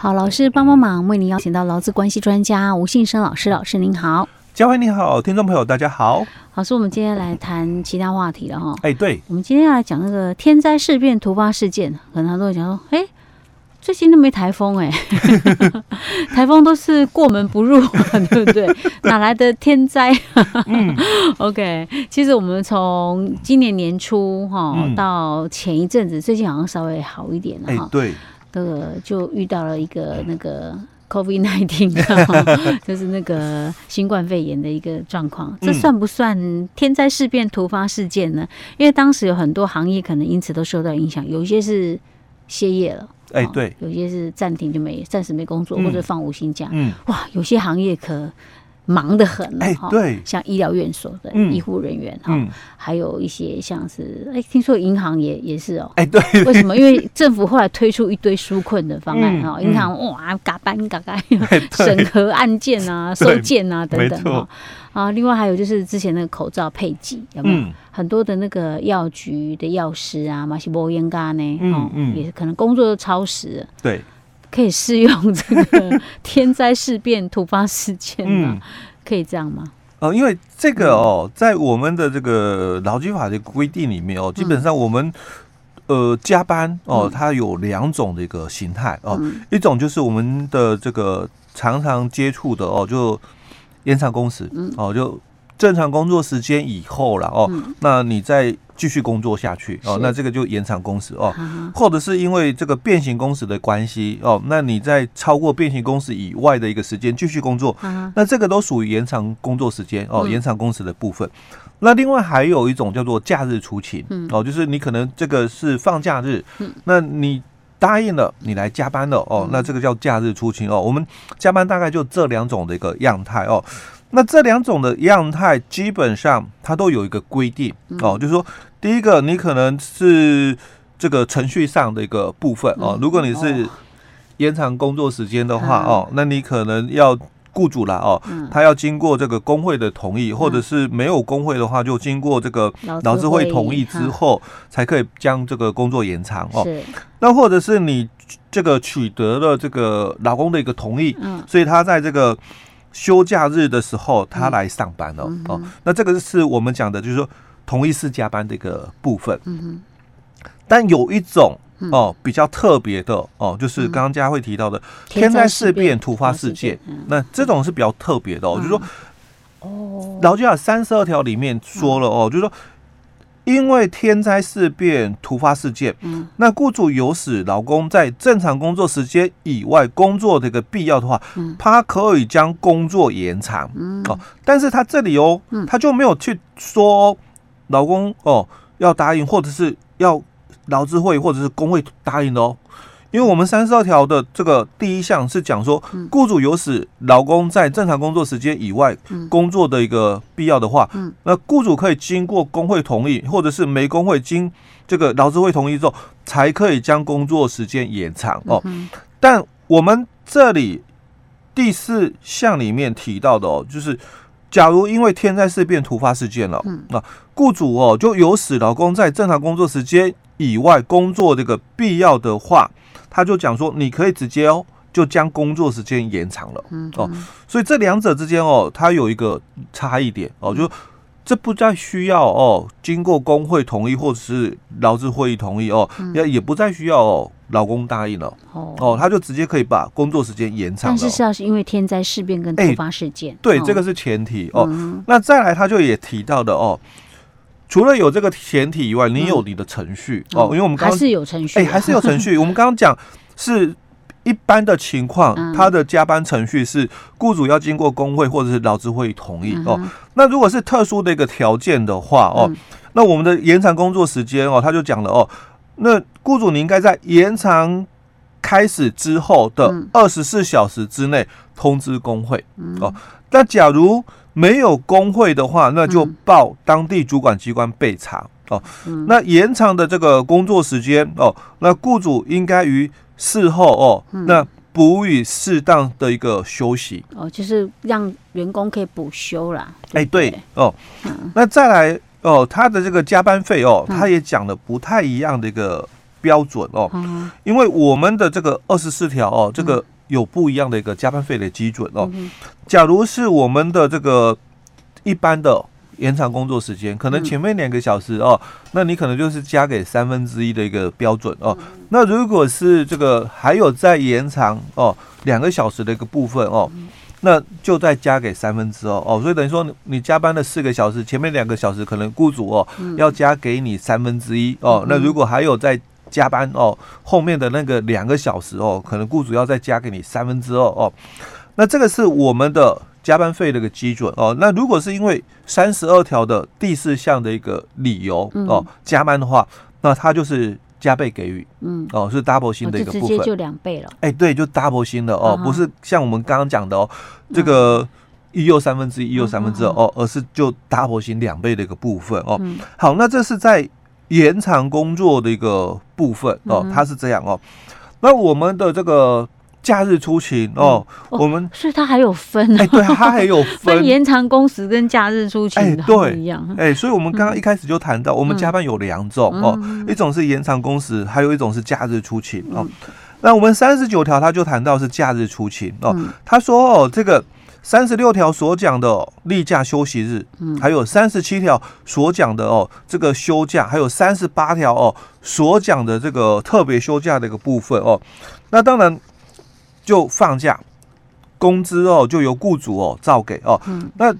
好，老师帮帮忙，为您邀请到劳资关系专家吴信生老师，老师您好。佳慧你好，听众朋友大家好。老师，我们今天来谈其他话题了哈。哎，对，我们今天要来讲那个天灾事变突发事件，可能很多人讲说，哎。最近都没台风哎，台风都是过门不入，对不对？哪来的天灾？嗯，OK。其实我们从今年年初哈到前一阵子，最近好像稍微好一点了哈。对，这个就遇到了一个那个 COVID-19，就是那个新冠肺炎的一个状况。这算不算天灾事变突发事件呢？因为当时有很多行业可能因此都受到影响，有一些是歇业了。哎，对，有些是暂停就没，暂时没工作，或者放无薪假。嗯，哇，有些行业可忙得很了哈。对，像医疗院所的医护人员哈，还有一些像是哎，听说银行也也是哦。哎，对，为什么？因为政府后来推出一堆纾困的方案哈，银行哇，嘎班嘎嘎审核案件啊、收件啊等等哈。啊，另外还有就是之前那个口罩配给有没有？很多的那个药局的药师啊，马西波烟嘎呢，哦，也是可能工作都超时。对，可以适用这个天灾事变突发事件吗？可以这样吗？哦，因为这个哦，在我们的这个劳基法的规定里面哦，基本上我们呃加班哦，它有两种的一个形态哦，一种就是我们的这个常常接触的哦，就。延长工时，哦，就正常工作时间以后了哦，那你再继续工作下去哦，那这个就延长工时哦，或者是因为这个变形工时的关系哦，那你在超过变形工时以外的一个时间继续工作，那这个都属于延长工作时间哦，延长工时的部分。那另外还有一种叫做假日出勤哦，就是你可能这个是放假日，那你。答应了你来加班了哦，那这个叫假日出勤哦。我们加班大概就这两种的一个样态哦。那这两种的样态基本上它都有一个规定哦，就是说第一个你可能是这个程序上的一个部分哦。如果你是延长工作时间的话哦，那你可能要。雇主啦哦，他要经过这个工会的同意，或者是没有工会的话，就经过这个劳资会同意之后，才可以将这个工作延长哦。那或者是你这个取得了这个劳工的一个同意，所以他在这个休假日的时候，他来上班了哦。那这个是我们讲的，就是说同一次加班的一个部分。嗯但有一种。哦，比较特别的哦，就是刚刚佳慧提到的天灾事变突发事件，那这种是比较特别的哦，就是说，哦，劳基法三十二条里面说了哦，就是说，因为天灾事变突发事件，嗯。那雇主有使劳工在正常工作时间以外工作的一个必要的话，他可以将工作延长，哦，但是他这里哦，他就没有去说劳工哦要答应或者是要。劳资会或者是工会答应的哦，因为我们三十二条的这个第一项是讲说，雇主有使劳工在正常工作时间以外工作的一个必要的话，那雇主可以经过工会同意，或者是没工会经这个劳资会同意之后，才可以将工作时间延长哦。但我们这里第四项里面提到的哦，就是。假如因为天灾事变突发事件了，那雇主哦就有使劳工在正常工作时间以外工作这个必要的话，他就讲说你可以直接哦就将工作时间延长了，哦，所以这两者之间哦它有一个差异点。哦，就这不再需要哦经过工会同意或者是劳资会议同意哦，也也不再需要哦。劳工答应了。哦，他就直接可以把工作时间延长。但是是要是因为天灾事变跟突发事件，欸、对，哦、这个是前提哦。嗯、那再来，他就也提到的哦，除了有这个前提以外，你有你的程序、嗯、哦，因为我们刚刚还是有程序、啊，哎、欸，还是有程序。我们刚刚讲是一般的情况，他的加班程序是雇主要经过工会或者是劳资会同意哦。那如果是特殊的一个条件的话哦，那我们的延长工作时间哦，他就讲了哦。那雇主你应该在延长开始之后的二十四小时之内通知工会哦。那假如没有工会的话，那就报当地主管机关备查哦。那延长的这个工作时间哦，那雇主应该于事后哦，那补予适当的一个休息。哦，就是让员工可以补休啦。哎，对哦，那再来。哦，他的这个加班费哦，他也讲了不太一样的一个标准哦，因为我们的这个二十四条哦，这个有不一样的一个加班费的基准哦。假如是我们的这个一般的。延长工作时间，可能前面两个小时哦，那你可能就是加给三分之一的一个标准哦。那如果是这个还有再延长哦两个小时的一个部分哦，那就再加给三分之二哦。所以等于说你加班了四个小时，前面两个小时可能雇主哦要加给你三分之一哦。那如果还有再加班哦，后面的那个两个小时哦，可能雇主要再加给你三分之二哦。那这个是我们的。加班费的一个基准哦，那如果是因为三十二条的第四项的一个理由哦加班的话，那它就是加倍给予，嗯哦是 double 薪的一个部分，直接就两倍了。哎，对，就 double 薪的哦，不是像我们刚刚讲的哦，这个一又三分之一，一又三分之二哦，而是就 double 薪两倍的一个部分哦。好，那这是在延长工作的一个部分哦，它是这样哦。那我们的这个。假日出勤哦，我们所以它还有分，哎，对，它还有分。延长工时跟假日出勤，哎，对，一样，哎，所以我们刚刚一开始就谈到，我们加班有两种哦，一种是延长工时，还有一种是假日出勤哦。那我们三十九条他就谈到是假日出勤哦，他说哦，这个三十六条所讲的例假休息日，还有三十七条所讲的哦这个休假，还有三十八条哦所讲的这个特别休假的一个部分哦，那当然。就放假，工资哦就由雇主哦照给哦。嗯。那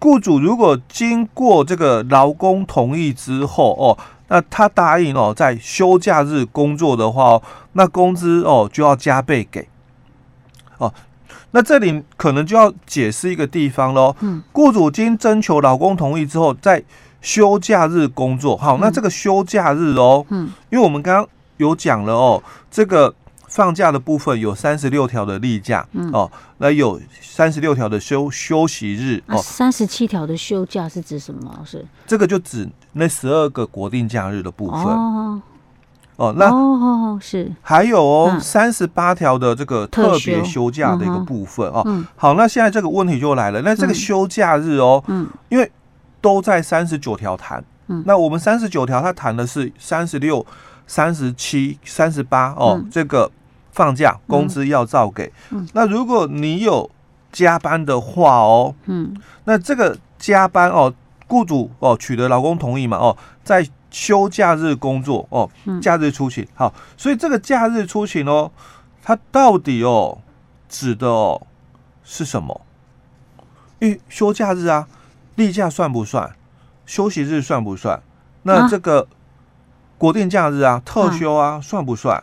雇主如果经过这个劳工同意之后哦，那他答应哦在休假日工作的话哦，那工资哦就要加倍给。哦，那这里可能就要解释一个地方喽。嗯。雇主经征求老公同意之后，在休假日工作。好，那这个休假日哦，嗯，因为我们刚刚有讲了哦，这个。放假的部分有三十六条的例假，嗯、哦，那有三十六条的休休息日哦。三十七条的休假是指什么？是这个就指那十二个国定假日的部分哦。哦，那哦是。还有哦三十八条的这个特别休假的一个部分哦。嗯、好，那现在这个问题就来了，那这个休假日哦，嗯，因为都在三十九条谈，嗯，那我们三十九条它谈的是三十六、三十七、三十八哦，嗯、这个。放假工资要照给，嗯，那如果你有加班的话哦，嗯，那这个加班哦，雇主哦取得劳工同意嘛哦，在休假日工作哦，假日出勤好，所以这个假日出勤哦，它到底哦指的哦是什么？因为休假日啊，例假算不算？休息日算不算？那这个国定假日啊，特休啊，算不算？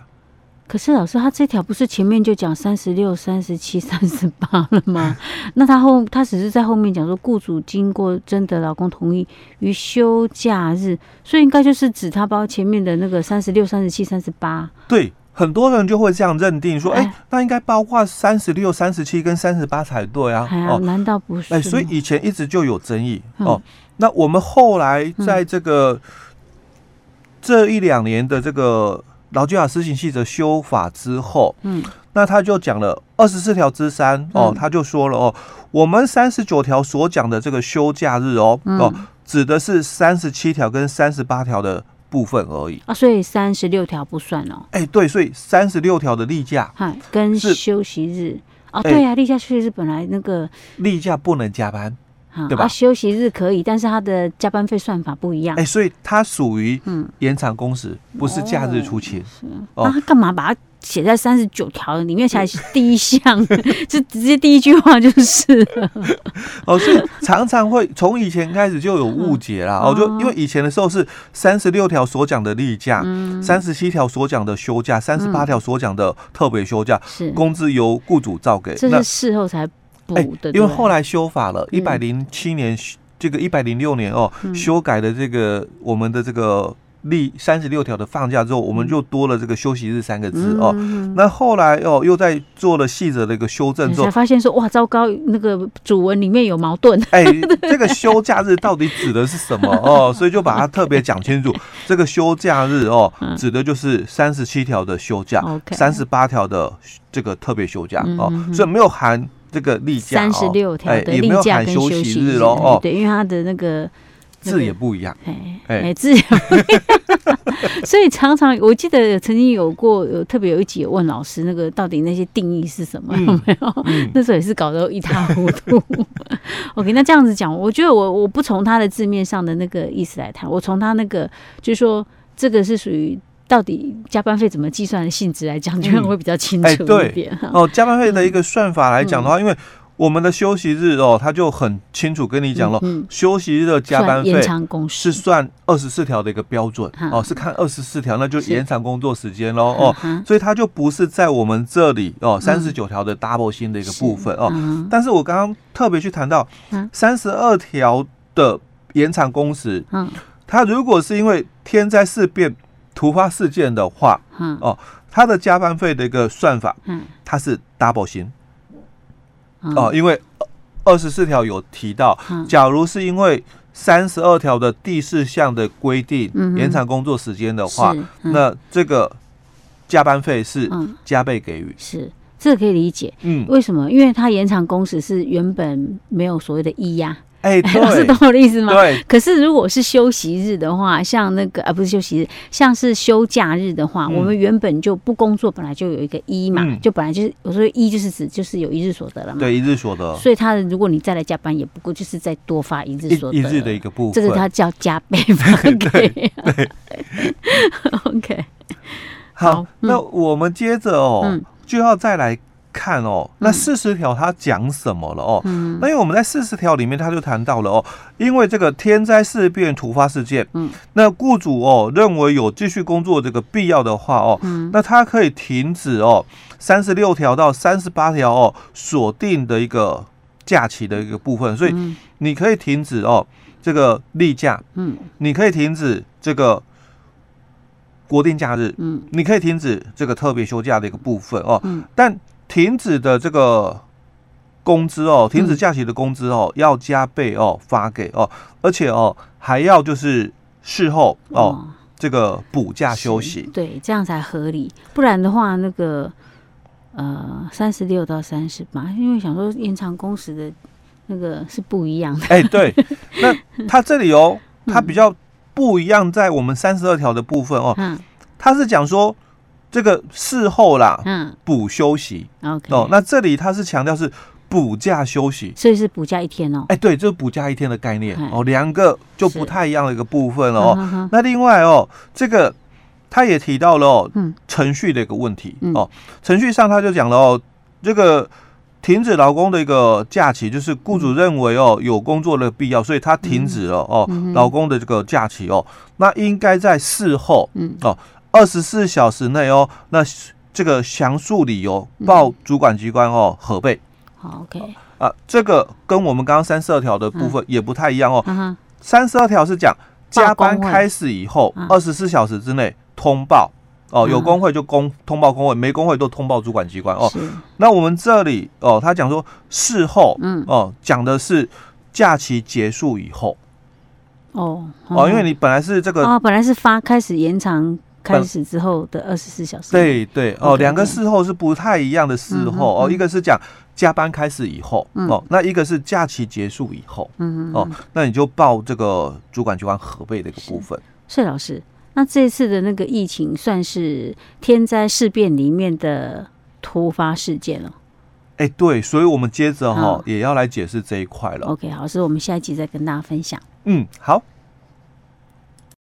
可是老师，他这条不是前面就讲三十六、三十七、三十八了吗？那他后他只是在后面讲说，雇主经过征得老公同意于休假日，所以应该就是指他包前面的那个三十六、三十七、三十八。对，很多人就会这样认定说，哎、欸，那应该包括三十六、三十七跟三十八才对啊。哎哦，难道不是？哎、欸，所以以前一直就有争议、嗯、哦。那我们后来在这个、嗯、这一两年的这个。劳基法施行细则修法之后，嗯，那他就讲了二十四条之三哦，他就说了哦，我们三十九条所讲的这个休假日哦，嗯、哦，指的是三十七条跟三十八条的部分而已。啊，所以三十六条不算哦。哎、欸，对，所以三十六条的例假，跟休息日。哦，对呀、啊，例假休息日本来那个例假不能加班。对吧？休息日可以，但是他的加班费算法不一样。哎，所以它属于嗯延长工时，不是假日出勤。是，那他干嘛把它写在三十九条里面？才第一项，就直接第一句话就是了。哦，所以常常会从以前开始就有误解啦。哦，就因为以前的时候是三十六条所讲的例假，三十七条所讲的休假，三十八条所讲的特别休假，是工资由雇主照给。这是事后才。哎，因为后来修法了，一百零七年，这个一百零六年哦，修改的这个我们的这个例三十六条的放假之后，我们就多了这个休息日三个字哦。那后来哦，又在做了细则的一个修正之后，才发现说哇，糟糕，那个主文里面有矛盾。哎，这个休假日到底指的是什么哦？所以就把它特别讲清楚，这个休假日哦，指的就是三十七条的休假，三十八条的这个特别休假哦，所以没有含。这个例假三十六条的例假跟休息日喽，哦，对，因为他的那个字也不一样，哎哎，字也不一样，所以常常我记得曾经有过有特别有一集有问老师，那个到底那些定义是什么？嗯、有没有？嗯、那时候也是搞得一塌糊涂。OK，那这样子讲，我觉得我我不从他的字面上的那个意思来谈，我从他那个就是说这个是属于到底加班费怎么计算的性质来讲，这样会比较清楚一点。嗯哎、哦，加班费的一个算法来讲的话，嗯、因为。我们的休息日哦，他就很清楚跟你讲了，休息日的加班费是算二十四条的一个标准哦，是看二十四条，那就延长工作时间喽哦，所以它就不是在我们这里哦三十九条的 double 薪的一个部分哦。嗯、但是我刚刚特别去谈到三十二条的延长工时，嗯，它如果是因为天灾事变突发事件的话，嗯哦，他的加班费的一个算法，嗯，它是 double 薪。哦，因为二十四条有提到，假如是因为三十二条的第四项的规定延长工作时间的话，那这个加班费是加倍给予。是，这个可以理解。嗯，为什么？因为它延长工时是原本没有所谓的一呀。哎，老师懂我的意思吗？对。可是如果是休息日的话，像那个啊，不是休息日，像是休假日的话，我们原本就不工作，本来就有一个一嘛，就本来就是我说一就是指就是有一日所得了嘛。对，一日所得。所以他如果你再来加班，也不过就是再多发一日所得。一日的一个部分。这个他叫加倍发给。对。OK。好，那我们接着哦，就要再来。看哦，那四十条它讲什么了哦？嗯，那因为我们在四十条里面，他就谈到了哦，因为这个天灾事变突发事件，嗯，那雇主哦认为有继续工作这个必要的话哦，嗯，那他可以停止哦三十六条到三十八条哦锁定的一个假期的一个部分，所以你可以停止哦这个例假，嗯，你可以停止这个国定假日，嗯，你可以停止这个特别休假的一个部分哦，嗯，但停止的这个工资哦，停止假期的工资哦，要加倍哦发给哦，而且哦还要就是事后哦这个补假休息，对，这样才合理。不然的话，那个呃三十六到三十八，因为想说延长工时的那个是不一样的。哎，对，那他这里哦，他比较不一样，在我们三十二条的部分哦，嗯他是讲说。这个事后啦，嗯，补休息，OK，哦，那这里他是强调是补假休息，所以是补假一天哦，哎，对，这是补假一天的概念。哦，两个就不太一样的一个部分了哦。那另外哦，这个他也提到了哦，嗯，程序的一个问题。哦，程序上他就讲了哦，这个停止劳工的一个假期，就是雇主认为哦有工作的必要，所以他停止了哦劳工的这个假期哦，那应该在事后，嗯。哦。二十四小时内哦，那这个详述理由报主管机关哦，核备。好，OK 啊，这个跟我们刚刚三十二条的部分也不太一样哦。三十二条是讲加班开始以后二十四小时之内通报哦，有工会就公通报工会，没工会都通报主管机关哦。那我们这里哦，他讲说事后，嗯哦，讲的是假期结束以后。哦哦，因为你本来是这个哦，本来是发开始延长。开始之后的二十四小时，对对哦，两个事后是不太一样的事后哦，一个是讲加班开始以后哦，那一个是假期结束以后，嗯哦，那你就报这个主管机关核备的一个部分。谢老师，那这次的那个疫情算是天灾事变里面的突发事件了。哎，对，所以我们接着哈也要来解释这一块了。OK，好，所以我们下一集再跟大家分享。嗯，好。